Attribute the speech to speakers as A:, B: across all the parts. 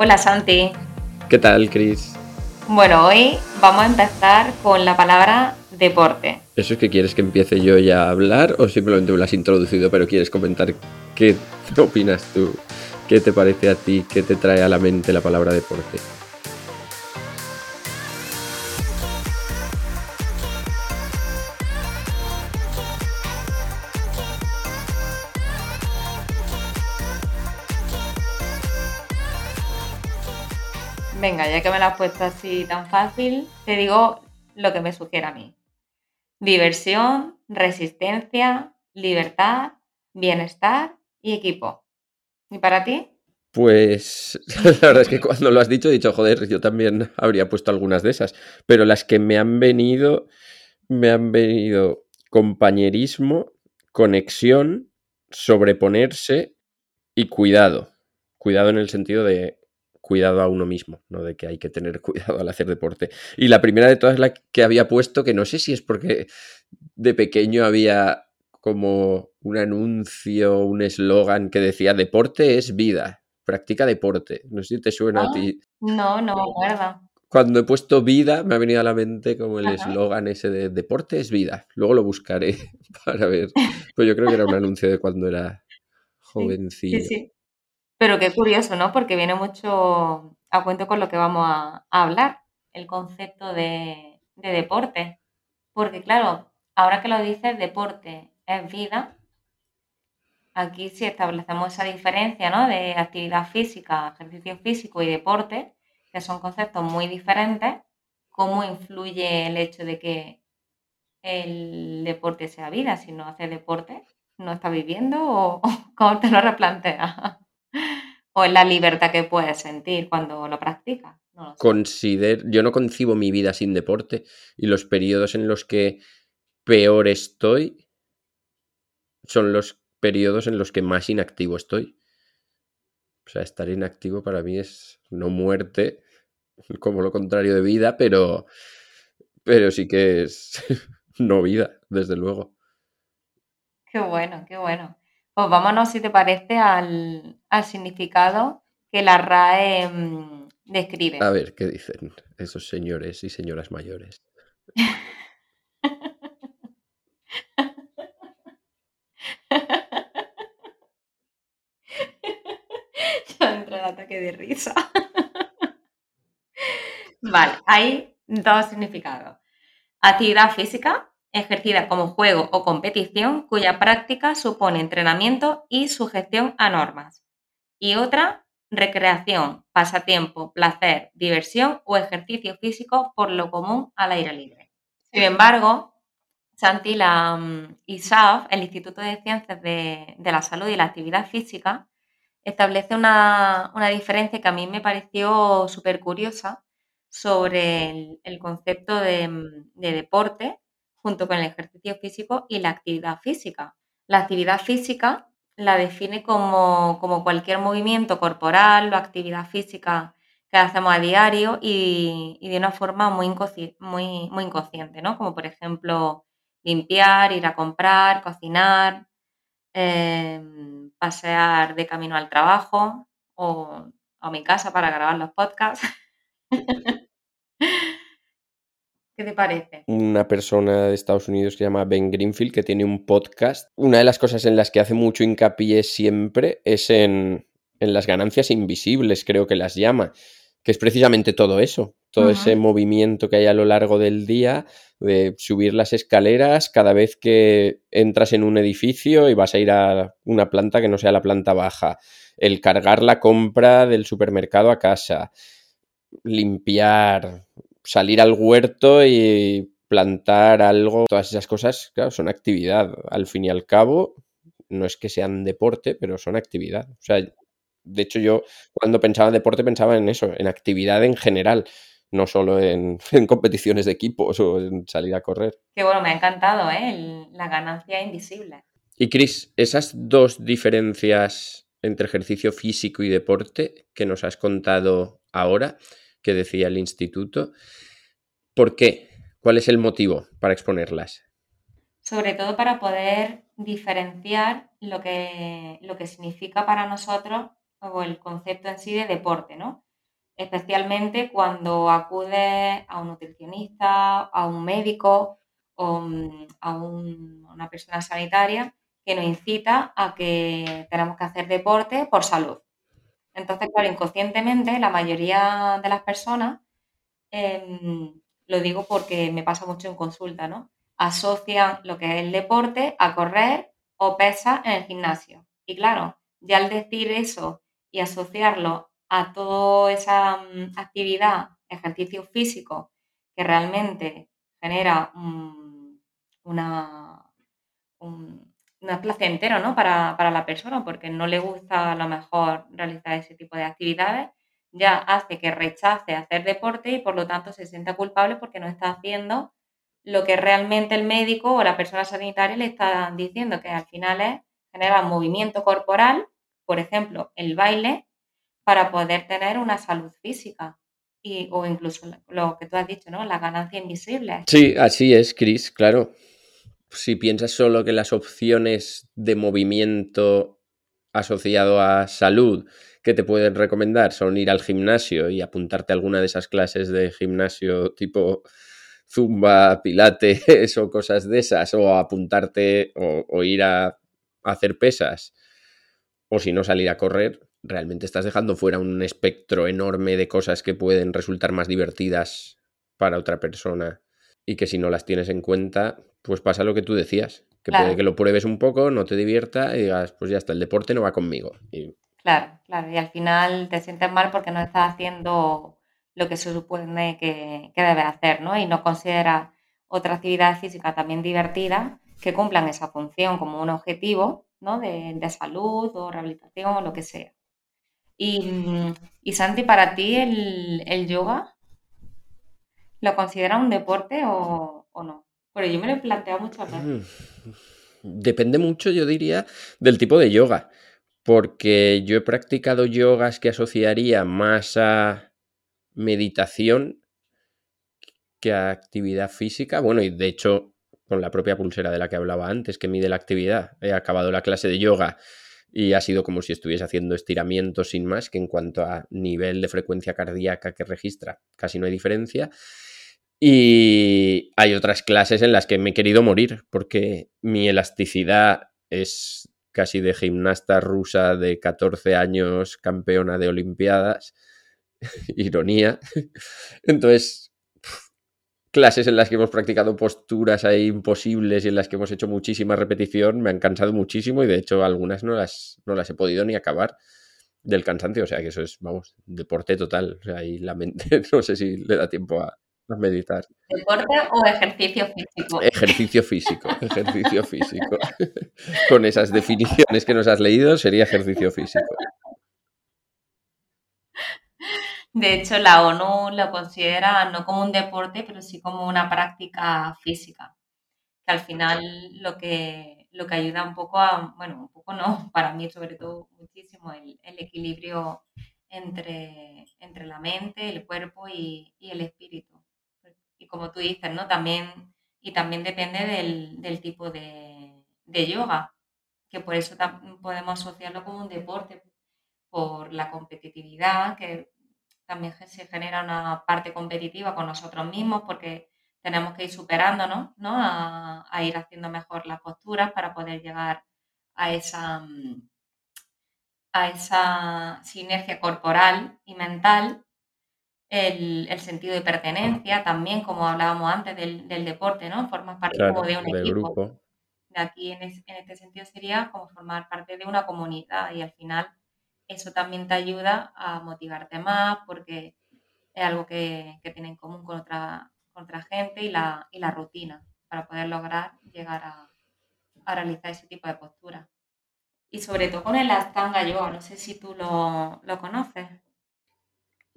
A: Hola Santi.
B: ¿Qué tal, Cris?
A: Bueno, hoy vamos a empezar con la palabra deporte.
B: ¿Eso es que quieres que empiece yo ya a hablar o simplemente me lo has introducido pero quieres comentar qué opinas tú? ¿Qué te parece a ti? ¿Qué te trae a la mente la palabra deporte?
A: Venga, ya que me lo has puesto así tan fácil, te digo lo que me sugiere a mí. Diversión, resistencia, libertad, bienestar y equipo. ¿Y para ti?
B: Pues la verdad es que cuando lo has dicho he dicho, joder, yo también habría puesto algunas de esas, pero las que me han venido, me han venido compañerismo, conexión, sobreponerse y cuidado. Cuidado en el sentido de cuidado a uno mismo, no de que hay que tener cuidado al hacer deporte. Y la primera de todas la que había puesto, que no sé si es porque de pequeño había como un anuncio, un eslogan que decía deporte es vida, practica deporte. No sé si te suena a
A: Ah,
B: ti.
A: No, no me acuerdo.
B: Cuando he puesto vida me ha venido a la mente como el eslogan ese de deporte es vida. Luego lo buscaré para ver. Pues yo creo que era un anuncio de cuando era jovencillo.
A: sí, sí. Pero qué curioso, ¿no? Porque viene mucho a cuento con lo que vamos a, hablar, el concepto de, de deporte. Porque claro, ahora que lo dices, deporte es vida, aquí si establecemos esa diferencia, ¿no? De actividad física, ejercicio físico y deporte, que son conceptos muy diferentes, ¿cómo influye el hecho de que el deporte sea vida? Si no hace deporte, ¿no está viviendo o, o cómo te lo replanteas? O la libertad que puedes sentir cuando lo practicas. No.
B: Consider... Yo no concibo mi vida sin deporte y los periodos en los que peor estoy son los periodos en los que más inactivo estoy. O sea, estar inactivo para mí es no muerte, como lo contrario de vida, pero, pero sí que es no vida, desde luego.
A: Qué bueno, qué bueno. Pues vámonos, si te parece, al, al significado que la RAE mm, describe.
B: A ver, ¿qué dicen esos señores y señoras mayores?
A: Ya entra el ataque de risa. Vale, hay dos significados. Actividad física, ejercida como juego o competición, cuya práctica supone entrenamiento y sujeción a normas. Y otra, recreación, pasatiempo, placer, diversión o ejercicio físico por lo común al aire libre. Sin embargo, Santi, la mm, ISAF, el Instituto de Ciencias de, de la Salud y la Actividad Física, establece una, una diferencia que a mí me pareció súper curiosa sobre el, el concepto de, mm, de deporte junto con el ejercicio físico y la actividad física. La actividad física la define como, como cualquier movimiento corporal o actividad física que hacemos a diario y, de una forma muy inconsciente, ¿no? Como por ejemplo limpiar, ir a comprar, cocinar, em, pasear de camino al trabajo o a mi casa para grabar los podcasts. ¿Qué te parece?
B: Una persona de Estados Unidos que se llama Ben Greenfield, que tiene un podcast. Una de las cosas en las que hace mucho hincapié siempre es en, en las ganancias invisibles, creo que las llama, que es precisamente todo eso, todo ese movimiento que hay a lo largo del día, de subir las escaleras cada vez que entras en un edificio y vas a ir a una planta que no sea la planta baja, el cargar la compra del supermercado a casa, limpiar, salir al huerto y plantar algo, todas esas cosas, claro, son actividad. Al fin y al cabo, no es que sean deporte, pero son actividad. O sea, de hecho yo cuando pensaba en deporte pensaba en eso, en actividad en general, no solo en, en competiciones de equipos o en salir a correr.
A: Que bueno, me ha encantado, ¿eh? El- la ganancia invisible.
B: Y Chris, esas dos diferencias entre ejercicio físico y deporte que nos has contado ahora, que decía el instituto, ¿por qué? ¿Cuál es el motivo para exponerlas?
A: Sobre todo para poder diferenciar lo que, lo que significa para nosotros o el concepto en sí de deporte, ¿no? especialmente cuando acudes a un nutricionista, a un médico o mm, a una persona sanitaria que nos incita a que tenemos que hacer deporte por salud. Entonces, claro, inconscientemente la mayoría de las personas, em, lo digo porque me pasa mucho en consulta, ¿no? Asocian lo que es el deporte a correr o pesa en el gimnasio. Y claro, ya al decir eso y asociarlo a toda esa mm, actividad, ejercicio físico, que realmente genera una, un, no es placentero ¿no? Para, para, la persona porque no le gusta a lo mejor realizar ese tipo de actividades, ya hace que rechace hacer deporte y por lo tanto se sienta culpable porque no está haciendo lo que realmente el médico o la persona sanitaria le está diciendo, que al final es generar movimiento corporal, por ejemplo, el baile, para poder tener una salud física. Y, o incluso lo que tú has dicho, ¿no? La ganancia invisible.
B: Sí, así es, Cris, claro. Si piensas solo que las opciones de movimiento asociado a salud que te pueden recomendar son ir al gimnasio y apuntarte a alguna de esas clases de gimnasio tipo zumba, pilates o cosas de esas, o apuntarte o, ir a, hacer pesas, o si no salir a correr, realmente estás dejando fuera un espectro enorme de cosas que pueden resultar más divertidas para otra persona y que si no las tienes en cuenta, pues pasa lo que tú decías, que puede que lo pruebes un poco, no te divierta y digas, pues ya está, el deporte no va conmigo. Y...
A: Claro, claro, y al final te sientes mal porque no estás haciendo lo que se supone que, debe hacer, ¿no? Y no considera otra actividad física también divertida que cumplan esa función como un objetivo, ¿no? De, salud o rehabilitación o lo que sea. Y, Santi, para ti el, yoga, ¿lo considera un deporte o, no? Pero yo me lo he planteado muchas veces.
B: Mm, depende mucho, yo diría, del tipo de yoga. Porque yo he practicado yogas que asociaría más a meditación que actividad física. Bueno, y de hecho, con la propia pulsera de la que hablaba antes, que mide la actividad, he acabado la clase de yoga y ha sido como si estuviese haciendo estiramientos sin más, que en cuanto a nivel de frecuencia cardíaca que registra, casi no hay diferencia. Y hay otras clases en las que me he querido morir, porque mi elasticidad es casi de gimnasta rusa de 14 años, campeona de Olimpiadas ironía. Entonces, clases en las que hemos practicado posturas ahí imposibles y en las que hemos hecho muchísima repetición me han cansado muchísimo y de hecho algunas no las, no las he podido ni acabar del cansancio. O sea que eso es, vamos, deporte total. O sea, ahí la mente no sé si le da tiempo a, meditar.
A: ¿Deporte o ejercicio físico?
B: Ejercicio físico, ejercicio físico. Con esas definiciones que nos has leído sería ejercicio físico.
A: De hecho, la ONU lo considera no como un deporte, pero sí como una práctica física, que al final lo que, lo que ayuda un poco a, bueno, un poco no, para mí sobre todo muchísimo, el, equilibrio entre, entre la mente, el cuerpo y, el espíritu. Como tú dices, ¿no? También, y también depende del, tipo de, de yoga, que por eso podemos asociarlo como un deporte, por la competitividad, que también se genera una parte competitiva con nosotros mismos porque tenemos que ir superándonos, ¿no? A, ir haciendo mejor las posturas para poder llegar a esa, mm, a esa sinergia corporal y mental, el, sentido de pertenencia también, como hablábamos antes del, deporte, ¿no? Formas parte como de un equipo. De aquí en, en este sentido sería como formar parte de una comunidad y al final eso también te ayuda a motivarte más porque es algo que, tiene en común con otra, gente y la, la rutina para poder lograr llegar a, realizar ese tipo de postura. Y sobre todo con el Astanga Yoga, no sé si tú lo, conoces.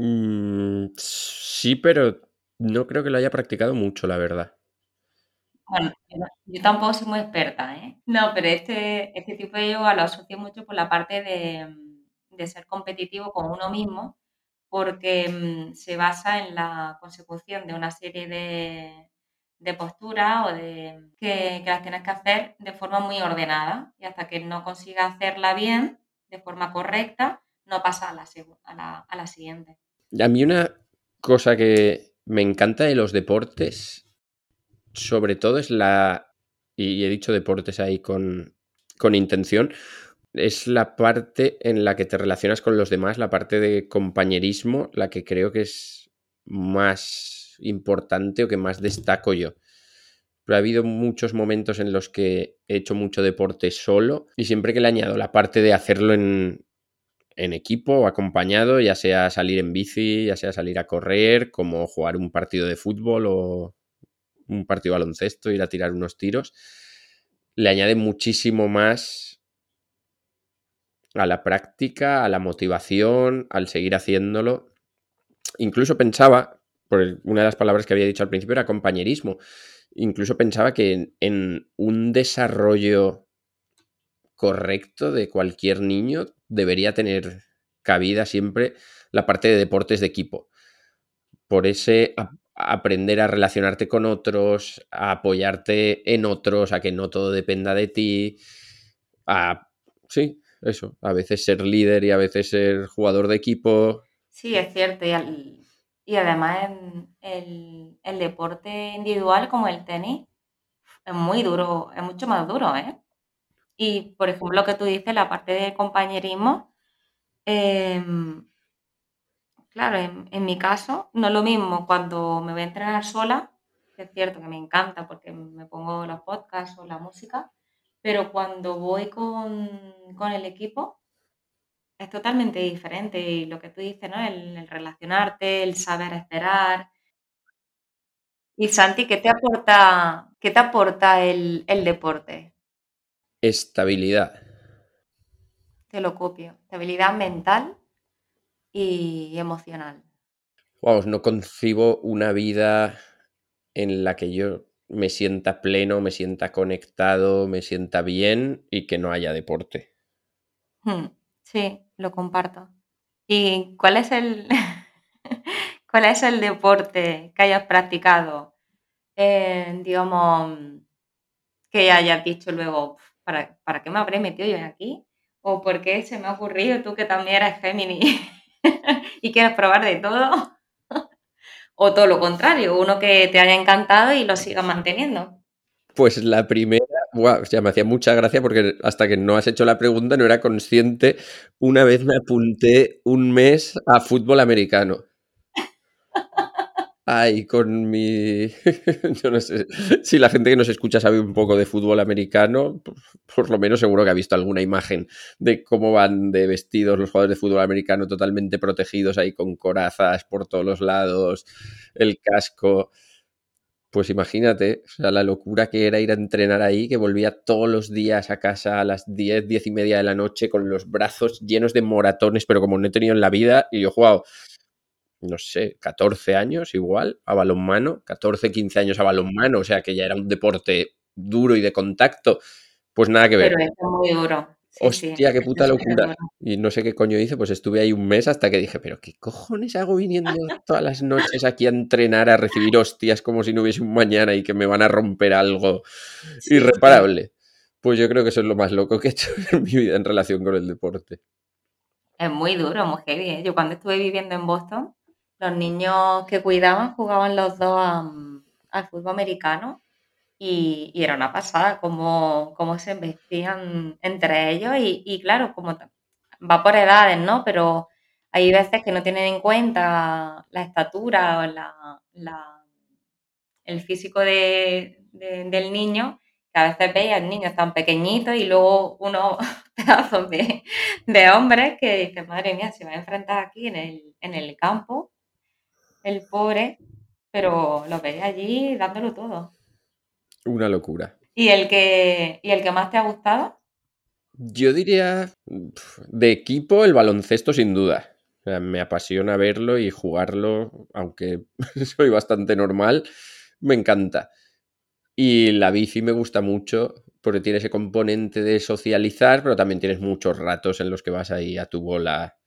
B: Mm, sí, pero no creo que lo haya practicado mucho, la verdad.
A: Bueno, yo, tampoco soy muy experta, ¿eh? No, pero este, este tipo de yoga lo asocio mucho por la parte de, de ser competitivo con uno mismo, porque mm, se basa en la consecución de una serie de, posturas o de que, las tienes que hacer de forma muy ordenada y hasta que no consigas hacerla bien, de forma correcta, no pasa a la, a la, siguiente.
B: A mí una cosa que me encanta de los deportes, sobre todo es la, y he dicho deportes ahí con, con intención, es la parte en la que te relacionas con los demás, la parte de compañerismo, la que creo que es más importante o que más destaco yo. Pero ha habido muchos momentos en los que he hecho mucho deporte solo y siempre que le añado la parte de hacerlo en, en equipo o acompañado, ya sea salir en bici, ya sea salir a correr, como jugar un partido de fútbol o un partido de baloncesto, ir a tirar unos tiros, le añade muchísimo más a la práctica, a la motivación, al seguir haciéndolo. Incluso pensaba, por una de las palabras que había dicho al principio era compañerismo, incluso pensaba que en, en un desarrollo correcto de cualquier niño debería tener cabida siempre la parte de deportes de equipo. Por ese a- aprender a relacionarte con otros, a apoyarte en otros, a que no todo dependa de ti, a... Sí, eso, a veces ser líder y a veces ser jugador de equipo.
A: Sí, es cierto. Y, al- y además en el, el deporte individual como el tenis es muy duro, es mucho más duro, ¿eh? Y por ejemplo, lo que tú dices, la parte del compañerismo, em, claro, en, en mi caso, no es lo mismo cuando me voy a entrenar sola, que es cierto que me encanta porque me pongo los podcasts o la música, pero cuando voy con, con el equipo es totalmente diferente. Y lo que tú dices, ¿no? El, el relacionarte, el saber esperar. Y Santi, ¿qué te aporta, qué te aporta el, el deporte?
B: Estabilidad.
A: Te lo copio. Estabilidad mental y emocional.
B: Vamos, no concibo una vida en la que yo me sienta pleno, me sienta conectado, me sienta bien y que no haya deporte.
A: Hmm, Sí, lo comparto. ¿Y cuál es el, cuál es el deporte que hayas practicado? eh, digamos, que hayas dicho luego, "Uf, ¿para, ¿para qué me habré metido yo aquí? ¿O por qué se me ha ocurrido tú que también eres Géminis y quieres probar de todo? O todo lo contrario, uno que te haya encantado y lo sigas manteniendo.
B: Pues la primera, buah, o me hacía mucha gracia porque hasta que no has hecho la pregunta no era consciente. Una vez me apunté un mes a fútbol americano. Ay, con mi... Yo no sé si la gente que nos escucha sabe un poco de fútbol americano, por, lo menos seguro que ha visto alguna imagen de cómo van de vestidos los jugadores de fútbol americano totalmente protegidos ahí con corazas por todos los lados, el casco. Pues imagínate, o sea, la locura que era ir a entrenar ahí, que volvía todos los días a casa a las 10, 10 y media de la noche con los brazos llenos de moratones, pero como no he tenido en la vida, y yo he jugado, no sé, 14 años igual a balonmano, 14, 15 años a balonmano, o sea que ya era un deporte duro y de contacto, pues nada que ver.
A: Pero es muy duro. Sí, sí,
B: Hostia, qué puta locura. Y no sé qué coño hice, pues estuve ahí un mes hasta que dije, pero ¿qué cojones hago viniendo todas las noches aquí a entrenar, a recibir hostias como si no hubiese un mañana y que me van a romper algo
A: Sí,
B: irreparable? Pues yo creo que eso es lo más loco que he hecho en mi vida en relación con el deporte.
A: Es muy duro, muy heavy. ¿eh? Yo cuando estuve viviendo en Boston, los niños que cuidaban jugaban los dos am, al fútbol americano y, era una pasada cómo, cómo se vestían entre ellos y, claro, como va por edades, ¿no? Pero hay veces que no tienen en cuenta la estatura o la, el físico de- de- del niño, que a veces veis niños tan pequeñitos y luego unos pedazos de, de hombres que dices, madre mía, se va a enfrentar aquí en el, en el campo, el pobre, pero lo veis allí dándolo todo.
B: Una locura.
A: ¿Y el que, y el que más te ha gustado?
B: Yo diría de equipo el baloncesto sin duda. O sea, me apasiona verlo y jugarlo, aunque soy bastante normal, me encanta. Y la bici me gusta mucho porque tiene ese componente de socializar, pero también tienes muchos ratos en los que vas ahí a tu bola,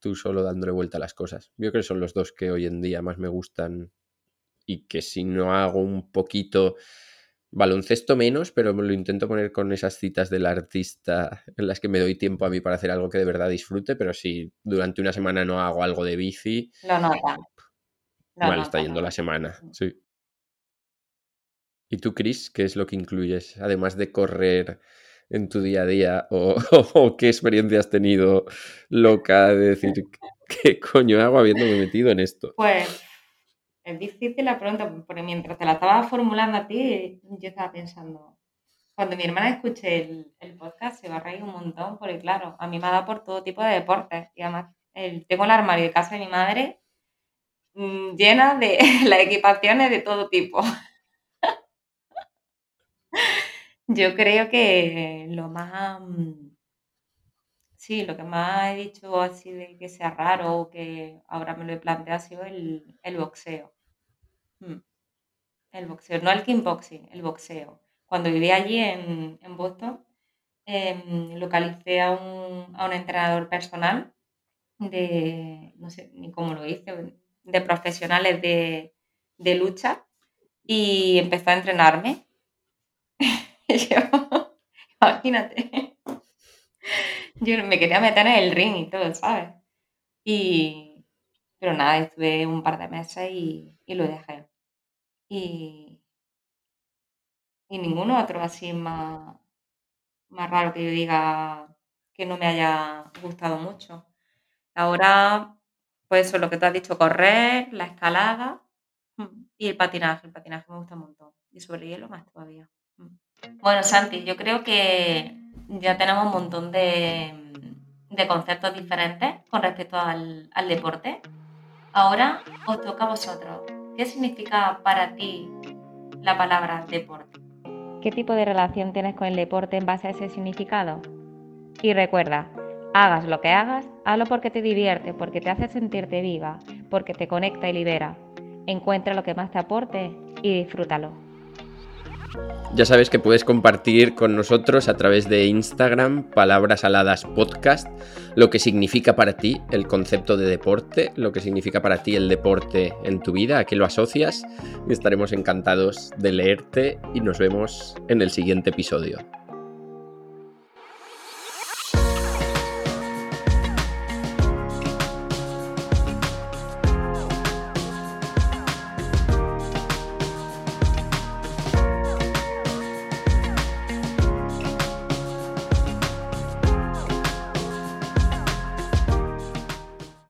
B: tú solo dándole vuelta a las cosas. Yo creo que son los dos que hoy en día más me gustan y que si no hago un poquito Baloncesto menos, pero lo intento poner con esas citas del artista en las que me doy tiempo a mí para hacer algo que de verdad disfrute, pero si durante una semana no hago algo de bici,
A: Lo nota. Lo
B: mal
A: nota,
B: está yendo la semana. Sí. ¿Y tú, Chris, qué es lo que incluyes, además de correr en tu día a día? ¿O, o qué experiencia has tenido loca de decir, qué coño hago habiéndome metido en esto?
A: Pues es difícil la pregunta, porque mientras te la estaba formulando a ti, yo estaba pensando, cuando mi hermana escuche el, el podcast se va a reír un montón, porque claro, a mí me ha dado por todo tipo de deportes. Y además, el- tengo el armario de casa de mi madre mm, llena de las equipaciones de todo tipo. Yo creo que lo más, mm, sí, lo que más he dicho así de que sea raro o que ahora me lo he planteado ha sido el, el boxeo. Mm, El boxeo, no el kickboxing, el boxeo. Cuando vivía allí en, en Boston, em, localicé a un, a un entrenador personal de, no sé ni cómo lo hice, de profesionales de, de lucha y empezó a entrenarme. Yo, imagínate, yo me quería meter en el ring y todo, ¿sabes? Y, pero nada, estuve un par de meses y, y lo dejé. Y, y ninguno otro así más, más raro que yo diga que no me haya gustado mucho. Ahora, pues eso, lo que tú has dicho, correr, la escalada mm, y el patinaje. El patinaje me gusta un montón. Y sobre hielo más todavía. Bueno, Santi, yo creo que ya tenemos un montón de, de conceptos diferentes con respecto al, al deporte. Ahora os toca a vosotros. ¿Qué significa para ti la palabra deporte? ¿Qué tipo de relación tienes con el deporte en base a ese significado? Y recuerda, hagas lo que hagas, hazlo porque te divierte, porque te hace sentirte viva, porque te conecta y libera. Encuentra lo que más te aporte y disfrútalo.
B: Ya sabes que puedes compartir con nosotros a través de Instagram Palabras Aladas Podcast lo que significa para ti el concepto de deporte, lo que significa para ti el deporte en tu vida, a qué lo asocias estaremos encantados de leerte y nos vemos en el siguiente episodio.